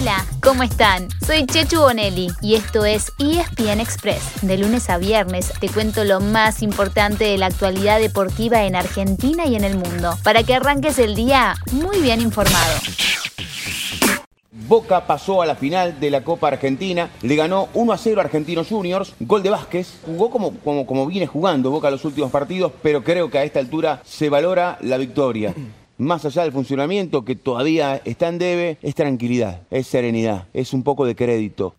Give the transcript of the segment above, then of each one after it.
Hola, ¿cómo están? Soy Chechu Bonelli y esto es ESPN Express. De lunes a viernes te cuento lo más importante de la actualidad deportiva en Argentina y en el mundo, para que arranques el día muy bien informado. Boca pasó a la final de la Copa Argentina, le ganó 1 a 0 a Argentinos Juniors, gol de Vázquez, jugó como, como, como viene jugando Boca los últimos partidos, pero creo que a esta altura se valora la victoria más allá del funcionamiento que todavía está en debe, es tranquilidad, es serenidad, es un poco de crédito.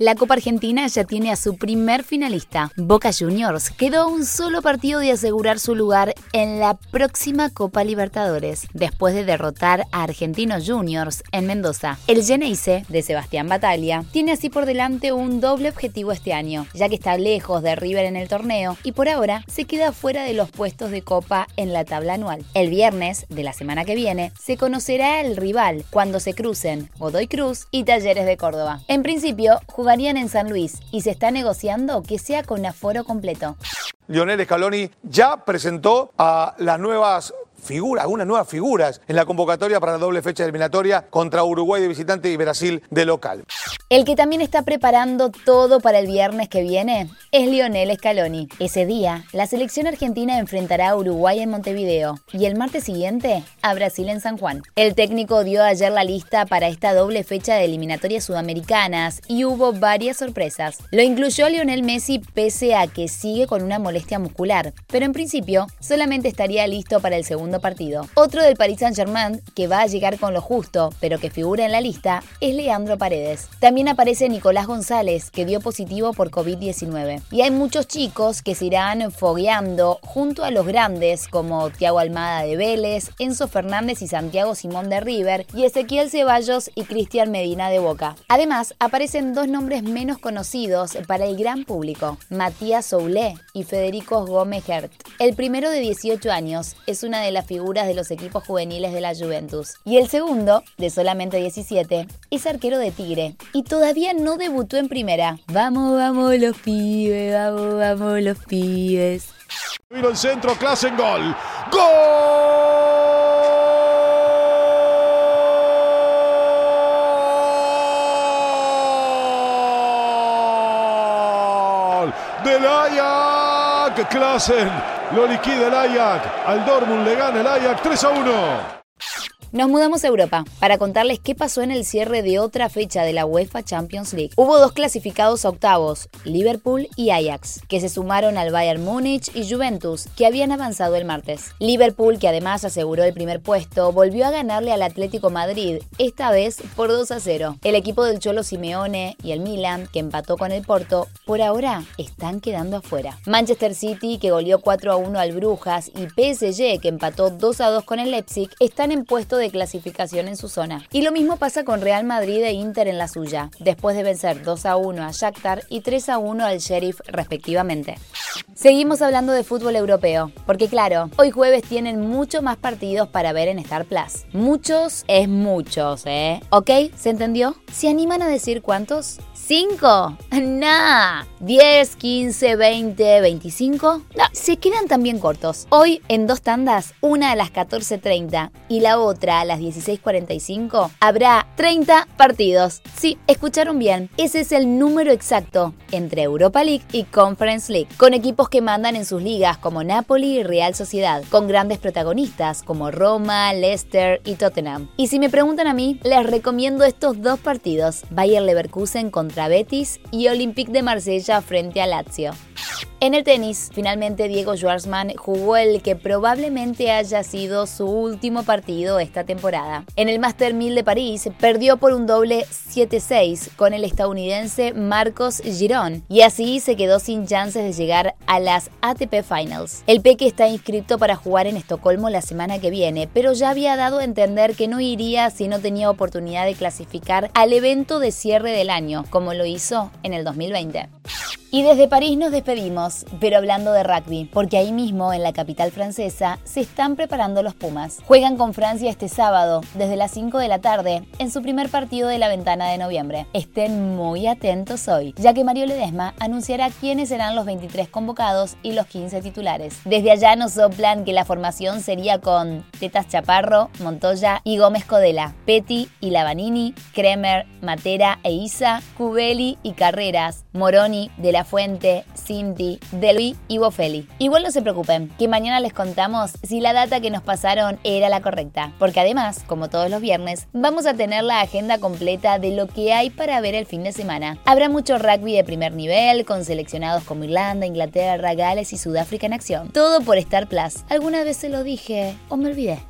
La Copa Argentina ya tiene a su primer finalista. Boca Juniors quedó un solo partido de asegurar su lugar en la próxima Copa Libertadores, después de derrotar a Argentinos Juniors en Mendoza. El Geneise, de Sebastián Bataglia, tiene así por delante un doble objetivo este año, ya que está lejos de River en el torneo y por ahora se queda fuera de los puestos de Copa en la tabla anual. El viernes de la semana que viene se conocerá el rival cuando se crucen Godoy Cruz y Talleres de Córdoba. En principio, jugarían en San Luis y se está negociando que sea con aforo completo. Lionel Scaloni ya presentó a las nuevas figuras, algunas nuevas figuras en la convocatoria para la doble fecha eliminatoria contra Uruguay de visitante y Brasil de local. El que también está preparando todo para el viernes que viene es Lionel Scaloni. Ese día, la selección argentina enfrentará a Uruguay en Montevideo y el martes siguiente a Brasil en San Juan. El técnico dio ayer la lista para esta doble fecha de eliminatorias sudamericanas y hubo varias sorpresas. Lo incluyó Lionel Messi pese a que sigue con una molestia muscular, pero en principio solamente estaría listo para el segundo partido. Otro del Paris Saint-Germain que va a llegar con lo justo, pero que figura en la lista, es Leandro Paredes. También aparece Nicolás González, que dio positivo por COVID-19. Y hay muchos chicos que se irán fogueando junto a los grandes como Tiago Almada de Vélez, Enzo Fernández y Santiago Simón de River, y Ezequiel Ceballos y Cristian Medina de Boca. Además, aparecen dos nombres menos conocidos para el gran público, Matías Soulé y Federico Gómez Hert. El primero de 18 años es una de las figuras de los equipos juveniles de la Juventus. Y el segundo, de solamente 17, es arquero de Tigre y todavía no debutó en primera. Vamos, vamos los pibes, vamos, vamos los pibes. Vino el centro, clase en gol. ¡Gol! Del Ajax, Klassen lo liquida el Ajax. Al Dortmund le gana el Ajax 3 a 1. Nos mudamos a Europa para contarles qué pasó en el cierre de otra fecha de la UEFA Champions League. Hubo dos clasificados a octavos, Liverpool y Ajax, que se sumaron al Bayern Múnich y Juventus, que habían avanzado el martes. Liverpool, que además aseguró el primer puesto, volvió a ganarle al Atlético Madrid, esta vez por 2 a 0. El equipo del Cholo Simeone y el Milan, que empató con el Porto, por ahora están quedando afuera. Manchester City, que goleó 4 a 1 al Brujas, y PSG, que empató 2 a 2 con el Leipzig, están en puesto de clasificación en su zona. Y lo mismo pasa con Real Madrid e Inter en la suya, después de vencer 2 a 1 a Shakhtar y 3 a 1 al Sheriff respectivamente. Seguimos hablando de fútbol europeo, porque claro, hoy jueves tienen mucho más partidos para ver en Star Plus. Muchos es muchos, ¿eh? ¿Ok? ¿Se entendió? ¿Se animan a decir cuántos? ¿Cinco? Nah. ¿10, 15, 20, 25? No, se quedan también cortos. Hoy en dos tandas, una a las 14.30 y la otra a las 16.45, habrá 30 partidos. Sí, escucharon bien. Ese es el número exacto entre Europa League y Conference League, con equipos que mandan en sus ligas como Napoli y Real Sociedad, con grandes protagonistas como Roma, Leicester y Tottenham. Y si me preguntan a mí, les recomiendo estos dos partidos, Bayer Leverkusen contra Betis y Olympique de Marsella frente a Lazio. En el tenis, finalmente Diego Schwartzman jugó el que probablemente haya sido su último partido esta temporada. En el Master 1000 de París, perdió por un doble 7-6 con el estadounidense Marcos Girón y así se quedó sin chances de llegar a las ATP Finals. El Peque está inscrito para jugar en Estocolmo la semana que viene, pero ya había dado a entender que no iría si no tenía oportunidad de clasificar al evento de cierre del año, como lo hizo en el 2020. Y desde París nos despedimos pero hablando de rugby, porque ahí mismo, en la capital francesa, se están preparando los Pumas. Juegan con Francia este sábado, desde las 5 de la tarde, en su primer partido de la ventana de noviembre. Estén muy atentos hoy, ya que Mario Ledesma anunciará quiénes serán los 23 convocados y los 15 titulares. Desde allá nos soplan que la formación sería con Tetas Chaparro, Montoya y Gómez Codela, Petty y Lavanini, Kremer, Matera e Isa, Cubeli y Carreras, De la Fuente, Cinti, Delvi y Bofeli. Igual no se preocupen, que mañana les contamos si la data que nos pasaron era la correcta, porque además, como todos los viernes, vamos a tener la agenda completa de lo que hay para ver el fin de semana. Habrá mucho rugby de primer nivel, con seleccionados como Irlanda, Inglaterra, Gales y Sudáfrica en acción. Todo por Star Plus. ¿Alguna vez se lo dije o me olvidé?